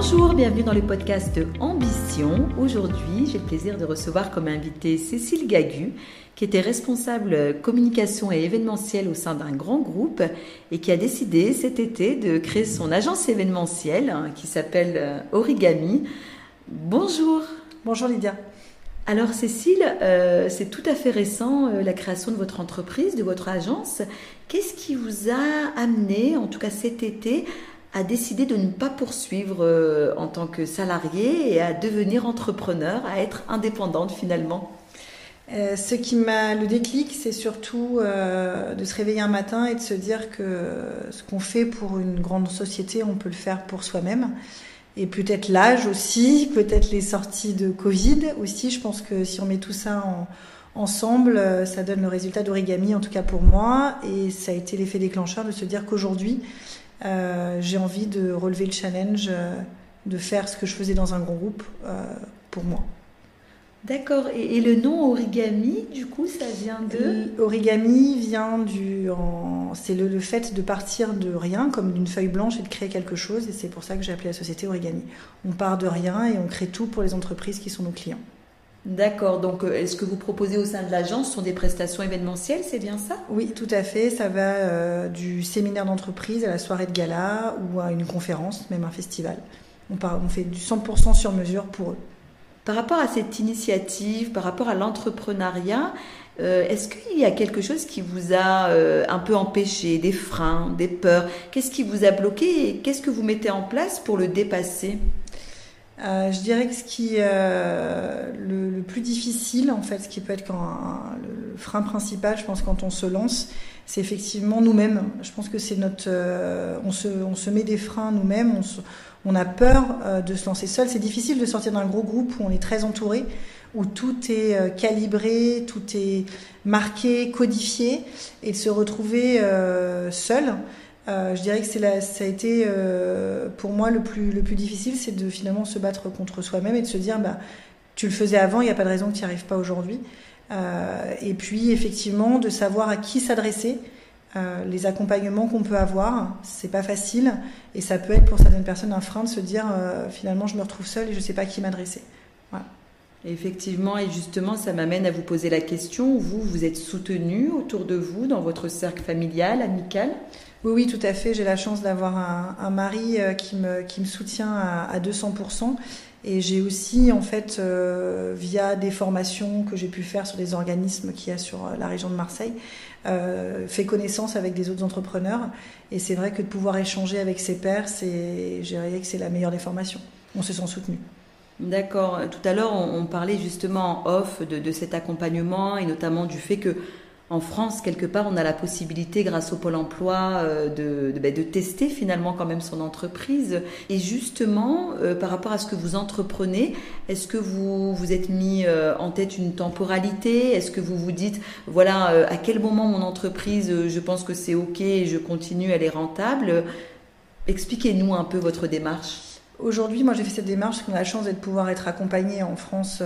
Bonjour, bienvenue dans le podcast Ambition. Aujourd'hui, j'ai le plaisir de recevoir comme invité Cécile Gagu, qui était responsable communication et événementielle au sein d'un grand groupe et qui a décidé cet été de créer son agence événementielle hein, qui s'appelle euh, Origami. Bonjour. Bonjour Lydia. Alors Cécile, euh, c'est tout à fait récent euh, la création de votre entreprise, de votre agence. Qu'est-ce qui vous a amené, en tout cas cet été, à décider de ne pas poursuivre euh, en tant que salarié et à devenir entrepreneur, à être indépendante finalement euh, ce qui m'a le déclic, c'est surtout euh, de se réveiller un matin et de se dire que ce qu'on fait pour une grande société, on peut le faire pour soi-même. Et peut-être l'âge aussi, peut-être les sorties de Covid aussi. Je pense que si on met tout ça ensemble, ça donne le résultat d'origami, en tout cas pour moi. Et ça a été l'effet déclencheur de se dire qu'aujourd'hui, euh, j'ai envie de relever le challenge, euh, de faire ce que je faisais dans un groupe euh, pour moi. D'accord. Et, le nom origami, du coup, ça vient de Origami vient du. C'est le, le, fait de partir de rien, comme d'une feuille blanche, et de créer quelque chose. Et c'est pour ça que j'ai appelé la société Origami. On part de rien et on crée tout pour les entreprises qui sont nos clients. D'accord, donc euh, est-ce que vous proposez au sein de l'agence sont des prestations événementielles, c'est bien ça? Oui, tout à fait. Ça va euh, du séminaire d'entreprise à la soirée de gala ou à une conférence, même un festival. On, on fait du 100% sur mesure pour eux. Par rapport à cette initiative, par rapport à l'entrepreneuriat, euh, est-ce qu'il y a quelque chose qui vous a un peu empêché, des freins, des peurs? Qu'est-ce qui vous a bloqué et qu'est-ce que vous mettez en place pour le dépasser? Euh, je dirais que ce qui euh, le, le, plus difficile, en fait, ce qui peut être quand le frein principal, je pense, quand on se lance, c'est effectivement nous-mêmes. Je pense que c'est notre, euh, on se, on se met des freins nous-mêmes. On, on, a peur euh, de se lancer seul. C'est difficile de sortir d'un gros groupe où on est très entouré, où tout est euh, calibré, tout est marqué, codifié, et de se retrouver seul. Euh, je dirais que ça a été euh, pour moi le plus, le plus difficile, c'est de finalement se battre contre soi-même et de se dire bah, tu le faisais avant, il n'y a pas de raison que tu n'y arrives pas aujourd'hui. Euh, et puis effectivement de savoir à qui s'adresser, les accompagnements qu'on peut avoir, c'est pas facile et ça peut être pour certaines personnes un frein de se dire finalement je me retrouve seule et je ne sais pas à qui m'adresser. Effectivement, et justement, ça m'amène à vous poser la question, vous, vous êtes soutenu autour de vous, dans votre cercle familial, amical? Oui, oui, tout à fait. J'ai la chance d'avoir un, mari euh, qui me, soutient à, 200%. Et j'ai aussi, en fait, euh, via des formations que j'ai pu faire sur des organismes qu'il y a sur euh, la région de Marseille, fait connaissance avec des autres entrepreneurs. Et c'est vrai que de pouvoir échanger avec ses pairs, c'est, que c'est la meilleure des formations. On se sent soutenu. D'accord. Tout à l'heure, on, parlait justement en off de, de, cet accompagnement et notamment du fait que en France, quelque part, on a la possibilité, grâce au Pôle emploi, euh, de, ben, de, tester finalement quand même son entreprise. Et justement, euh, par rapport à ce que vous entreprenez, est-ce que vous vous êtes mis euh, en tête une temporalité? Est-ce que vous vous dites, voilà, à quel moment mon entreprise, je pense que c'est OK et je continue, elle est rentable? Expliquez-nous un peu votre démarche. Aujourd'hui, moi j'ai fait cette démarche parce qu'on a la chance de pouvoir être accompagné en France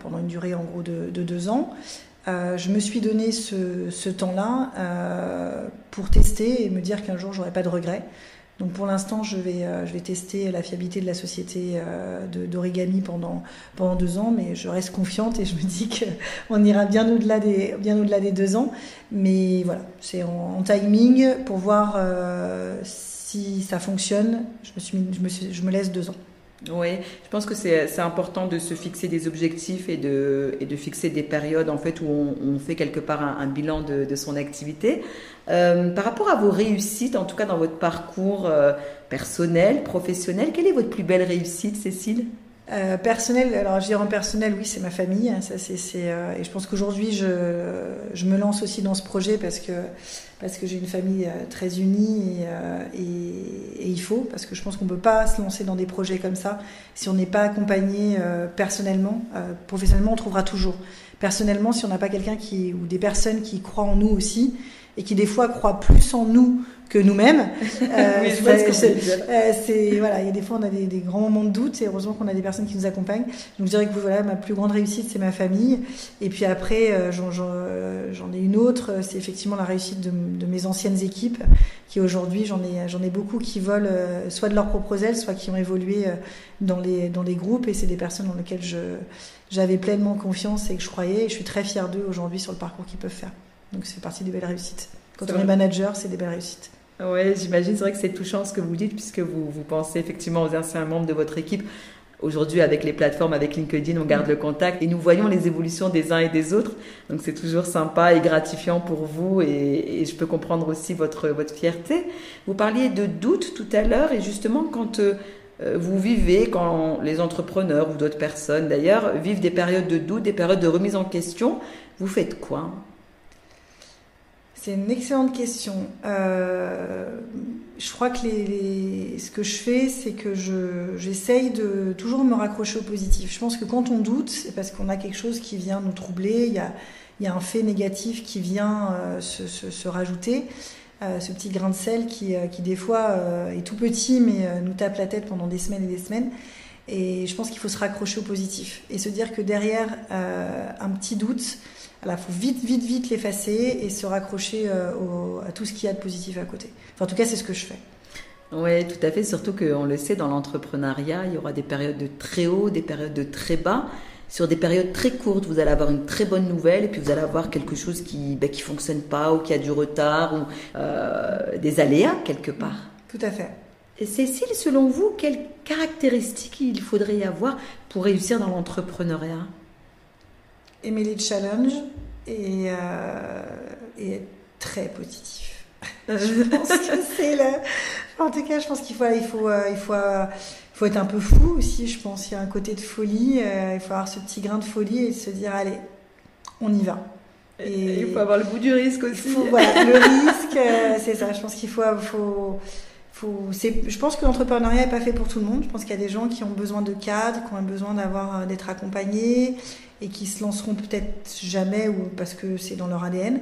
pendant une durée en gros de, de deux ans. Euh, je me suis donné ce, ce temps-là euh, pour tester et me dire qu'un jour j'aurais pas de regrets. Donc pour l'instant, je vais, euh, je vais tester la fiabilité de la société euh, d'origami pendant, pendant deux ans, mais je reste confiante et je me dis qu'on ira bien au-delà des, bien au-delà des deux ans. Mais voilà, c'est en, timing pour voir euh, si ça fonctionne. Je me, suis, je, me je me laisse deux ans. Oui, je pense que c'est important de se fixer des objectifs et de, et de fixer des périodes en fait où on, fait quelque part un, bilan de, de, son activité. Euh, par rapport à vos réussites, en tout cas dans votre parcours euh, personnel, professionnel, quelle est votre plus belle réussite, Cécile? Euh, personnel, alors je dirais en personnel, oui, c'est ma famille. Hein, ça, c'est, et je pense qu'aujourd'hui, je, je, me lance aussi dans ce projet parce que, parce que j'ai une famille euh, très unie et, euh, et, et, il faut, parce que je pense qu'on ne peut pas se lancer dans des projets comme ça si on n'est pas accompagné personnellement. professionnellement, on trouvera toujours. Personnellement, si on n'a pas quelqu'un qui, ou des personnes qui croient en nous aussi, et qui des fois croient plus en nous que nous-mêmes. Euh, euh, c'est voilà, il y a des fois on a des, grands moments de doute et heureusement qu'on a des personnes qui nous accompagnent. Donc je dirais que voilà, ma plus grande réussite c'est ma famille et puis après euh, j'en ai une autre, c'est effectivement la réussite de, de, mes anciennes équipes qui aujourd'hui j'en ai j'en ai beaucoup qui volent soit de leurs propres ailes, soit qui ont évolué dans les dans les groupes et c'est des personnes dans lesquelles je j'avais pleinement confiance et que je croyais et je suis très fière d'eux aujourd'hui sur le parcours qu'ils peuvent faire. Donc c'est partie des belles réussites. Quand on est manager, c'est des belles réussites. Oui, j'imagine, c'est vrai que c'est touchant ce que vous dites, puisque vous, vous pensez effectivement aux anciens membres de votre équipe. Aujourd'hui, avec les plateformes, avec LinkedIn, on garde le contact et nous voyons les évolutions des uns et des autres. Donc, c'est toujours sympa et gratifiant pour vous et, je peux comprendre aussi votre, votre fierté. Vous parliez de doute tout à l'heure et justement, quand euh, vous vivez, quand les entrepreneurs ou d'autres personnes d'ailleurs vivent des périodes de doute, des périodes de remise en question, vous faites quoi? C'est une excellente question. Euh, je crois que ce que je fais, c'est que j'essaye de toujours me raccrocher au positif. Je pense que quand on doute, c'est parce qu'on a quelque chose qui vient nous troubler, il y a, un fait négatif qui vient euh, se, se, rajouter. Euh, ce petit grain de sel qui, qui des fois est tout petit mais nous tape la tête pendant des semaines et des semaines. Et je pense qu'il faut se raccrocher au positif et se dire que derrière un petit doute, il faut vite, vite, vite l'effacer et se raccrocher euh, à tout ce qu'il y a de positif à côté. en tout cas, c'est ce que je fais. Oui, tout à fait. Surtout qu'on le sait, dans l'entrepreneuriat, il y aura des périodes de très haut, des périodes de très bas. Sur des périodes très courtes, vous allez avoir une très bonne nouvelle et puis vous allez avoir quelque chose qui ne ben, qui fonctionne pas ou qui a du retard ou euh, des aléas quelque part. Tout à fait. Et Cécile, selon vous, quelles caractéristiques il faudrait y avoir pour réussir dans l'entrepreneuriat? Aimer les challenges et, euh, et être très positif. je pense que c'est le... En tout cas, je pense qu'il faut, il faut, euh, il faut, euh, il faut être un peu fou aussi. Je pense qu'il y a un côté de folie. il faut avoir ce petit grain de folie et se dire allez, on y va. Et, il faut avoir le goût du risque aussi. voilà, le risque, c'est ça. Je pense qu'il faut, faut, faut je pense que l'entrepreneuriat n'est pas fait pour tout le monde. Je pense qu'il y a des gens qui ont besoin de cadres, qui ont besoin d'avoir d'être accompagnés et qui se lanceront peut-être jamais ou parce que c'est dans leur ADN.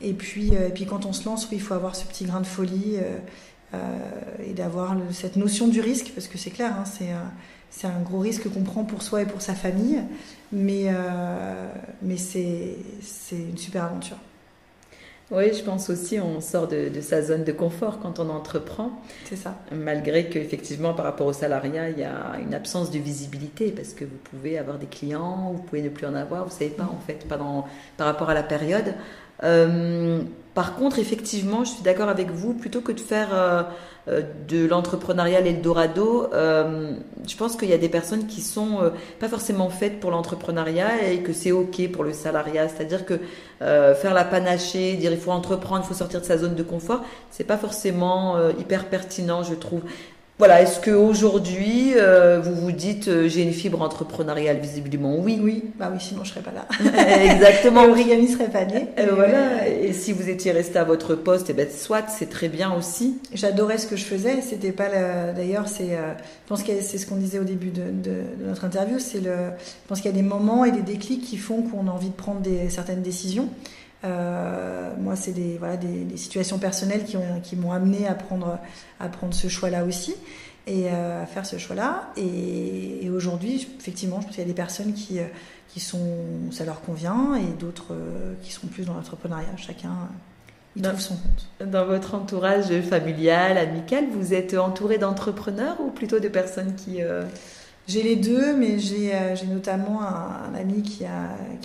Et puis, euh, et puis quand on se lance, il faut avoir ce petit grain de folie euh, euh, et d'avoir cette notion du risque, parce que c'est clair, hein, c'est c'est un gros risque qu'on prend pour soi et pour sa famille, mais, mais c'est une super aventure. Oui, je pense aussi on sort de, sa zone de confort quand on entreprend. C'est ça. Malgré qu'effectivement, par rapport au salariat, il y a une absence de visibilité parce que vous pouvez avoir des clients, vous pouvez ne plus en avoir, vous ne savez pas en fait, par rapport à la période. Euh, par contre, effectivement, je suis d'accord avec vous, plutôt que de faire euh, euh, de l'entrepreneuriat l'Eldorado, euh, je pense qu'il y a des personnes qui sont pas forcément faites pour l'entrepreneuriat et que c'est OK pour le salariat. C'est-à-dire que faire la panachée, dire il faut entreprendre, il faut sortir de sa zone de confort, c'est pas forcément hyper pertinent, je trouve. Voilà, est-ce qu'aujourd'hui, euh, vous vous dites, euh, j'ai une fibre entrepreneuriale Visiblement, oui? Oui, bah oui, sinon je serais pas là. Exactement. L'origami serait pas né. Et, voilà. Et si vous étiez resté à votre poste, et eh ben, soit, c'est très bien aussi. J'adorais ce que je faisais. C'était pas D'ailleurs, c'est, euh, je pense que c'est ce qu'on disait au début de, notre interview. C'est le, je pense qu'il y a des moments et des déclics qui font qu'on a envie de prendre des, certaines décisions. Euh, moi, c'est des, voilà, des, situations personnelles qui, ont, qui m'ont amené à prendre, à prendre ce choix-là aussi et euh, à faire ce choix-là. Et, aujourd'hui, effectivement, je pense qu'il y a des personnes qui, euh, qui sont, ça leur convient et d'autres qui sont plus dans l'entrepreneuriat. Chacun il trouve son compte. Dans votre entourage familial, amical, vous êtes entouré d'entrepreneurs ou plutôt de personnes qui... J'ai les deux, mais j'ai euh, notamment un, ami qui,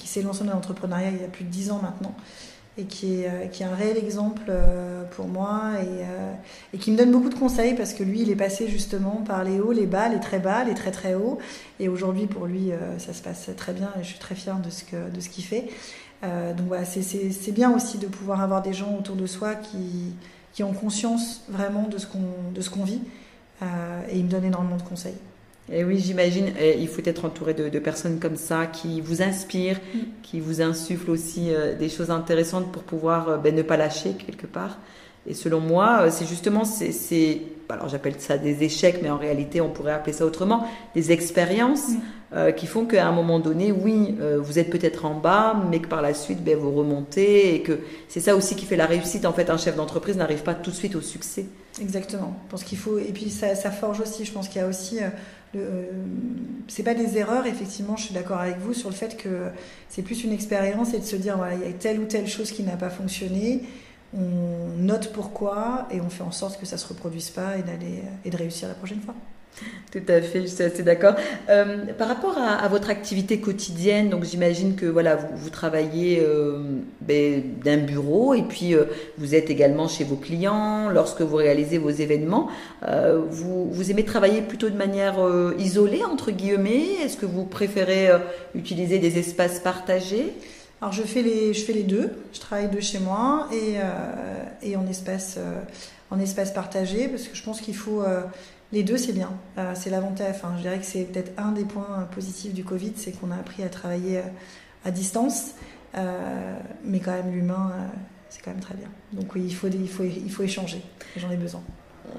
s'est lancé dans l'entrepreneuriat il y a plus de dix ans maintenant et qui est, euh, qui est un réel exemple euh, pour moi et, et, qui me donne beaucoup de conseils parce que lui, il est passé justement par les hauts, les bas, les très bas, les très très hauts. Et aujourd'hui, pour lui, ça se passe très bien et je suis très fière de ce qu'il fait. donc voilà, c'est bien aussi de pouvoir avoir des gens autour de soi qui, qui ont conscience vraiment de ce qu'on vit et il me donne énormément de conseils. Et oui, j'imagine, il faut être entouré de, personnes comme ça qui vous inspirent, mm. qui vous insufflent aussi euh, des choses intéressantes pour pouvoir euh, ben, ne pas lâcher quelque part Et selon moi, c'est justement c'est alors j'appelle ça des échecs, mais en réalité on pourrait appeler ça autrement, des expériences mm. euh, qui font qu'à un moment donné, oui, euh, vous êtes peut-être en bas, mais que par la suite, ben, vous remontez et que c'est ça aussi qui fait la réussite. En fait, un chef d'entreprise n'arrive pas tout de suite au succès. Exactement. Je pense qu'il faut et puis ça, forge aussi. Je pense qu'il y a aussi euh, c'est pas des erreurs. Effectivement, je suis d'accord avec vous sur le fait que c'est plus une expérience et de se dire voilà, il y a telle ou telle chose qui n'a pas fonctionné on note pourquoi et on fait en sorte que ça se reproduise pas et, et de réussir la prochaine fois. Tout à fait, je suis assez d'accord. Euh, par rapport à, votre activité quotidienne, donc j'imagine que voilà, vous, travaillez euh, ben, d'un bureau et puis euh, vous êtes également chez vos clients lorsque vous réalisez vos événements. vous, vous aimez travailler plutôt de manière isolée entre guillemets? Est-ce que vous préférez utiliser des espaces partagés? Alors je fais les, je fais les deux. Je travaille de chez moi et, et en espace, en espace partagé parce que je pense qu'il faut les deux, c'est bien. c'est l'avantage. Enfin, je dirais que c'est peut-être un des points positifs du Covid, c'est qu'on a appris à travailler à distance, mais quand même l'humain, c'est quand même très bien. Donc oui, il faut, il faut, il faut échanger. J'en ai besoin.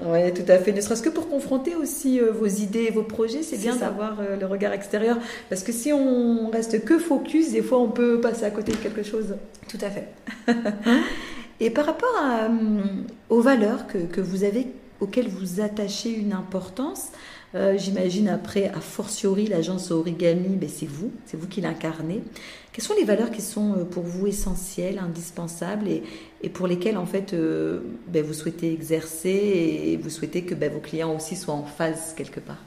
Oui, tout à fait. Ne serait-ce que pour confronter aussi euh, vos idées et vos projets, c'est bien d'avoir euh, le regard extérieur. Parce que si on reste que focus, des fois on peut passer à côté de quelque chose. Tout à fait. et par rapport à, euh, aux valeurs que, que, vous avez, auxquelles vous attachez une importance, j'imagine après, a fortiori, l'agence Origami, ben c'est vous, c'est vous qui l'incarnez. Quelles sont les valeurs qui sont euh, pour vous essentielles, indispensables et, pour lesquelles en fait euh, ben, vous souhaitez exercer et vous souhaitez que ben, vos clients aussi soient en phase quelque part?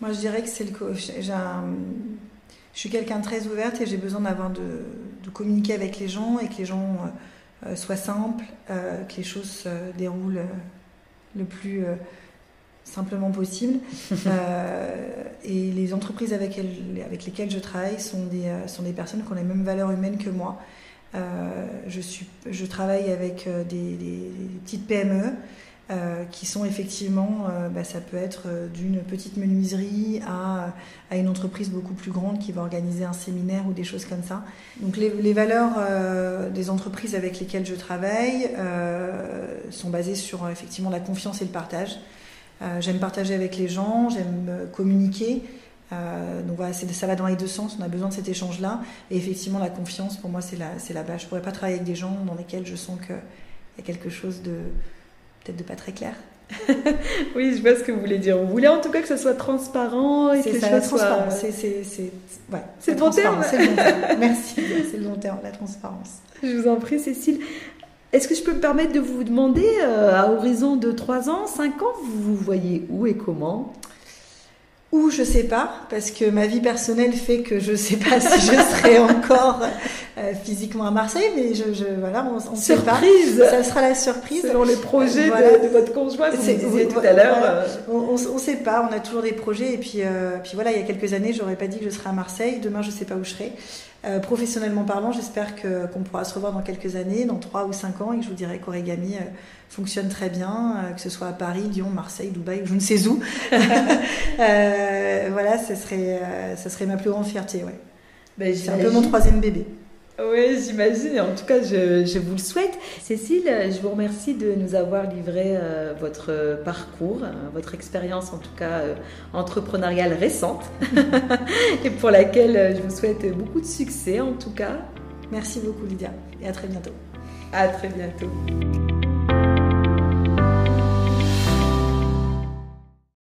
Moi je dirais que c'est le je suis quelqu'un de très ouverte et j'ai besoin d'avoir de, communiquer avec les gens et que les gens euh, soient simples, que les choses se déroulent le plus simplement possible. Euh, et les entreprises avec, avec, lesquelles je travaille sont des, euh, sont des personnes qui ont les mêmes valeurs humaines que moi. Euh, je, suis, je travaille avec des, petites PME qui sont effectivement, bah, ça peut être d'une petite menuiserie à, à, une entreprise beaucoup plus grande qui va organiser un séminaire ou des choses comme ça. Donc les, valeurs des entreprises avec lesquelles je travaille sont basées sur effectivement la confiance et le partage. Euh, j'aime partager avec les gens, j'aime euh, communiquer. Euh, donc voilà, ça va dans les deux sens, on a besoin de cet échange-là. Et effectivement, la confiance, pour moi, c'est la, la base. Je ne pourrais pas travailler avec des gens dans lesquels je sens qu'il y a quelque chose de peut-être de pas très clair. oui, je vois ce que vous voulez dire. Vous voulez en tout cas que ça soit transparent et que les choses soient... C'est ouais, le bon terme. C'est le bon terme. Merci, c'est le bon terme, la transparence. Je vous en prie, Cécile. Est-ce que je peux me permettre de vous demander, euh, à horizon de 3 ans, 5 ans, vous vous voyez où et comment? Où, je sais pas, parce que ma vie personnelle fait que je sais pas si je serai encore euh, physiquement à Marseille, mais je, voilà, on, on sait pas. Ça sera la surprise. Selon les projets de, votre conjoint, vous disiez tout à l'heure. Euh. On, ne sait pas, on a toujours des projets, et puis, puis voilà, il y a quelques années, j'aurais pas dit que je serais à Marseille. Demain, je sais pas où je serai. Euh, professionnellement parlant, j'espère que, qu'on pourra se revoir dans quelques années, dans 3 ou 5 ans, et que je vous dirai qu'Origami euh, fonctionne très bien, euh, que ce soit à Paris, Lyon, Marseille, Dubaï, ou je ne sais où. voilà, ce serait, ce serait ma plus grande fierté. Ouais. Ben, C'est un peu mon troisième bébé. Oui, j'imagine. En tout cas, je, vous le souhaite. Cécile, je vous remercie de nous avoir livré euh, votre parcours, euh, votre expérience en tout cas euh, entrepreneuriale récente, et pour laquelle je vous souhaite beaucoup de succès en tout cas. Merci beaucoup Lydia, et à très bientôt. À très bientôt.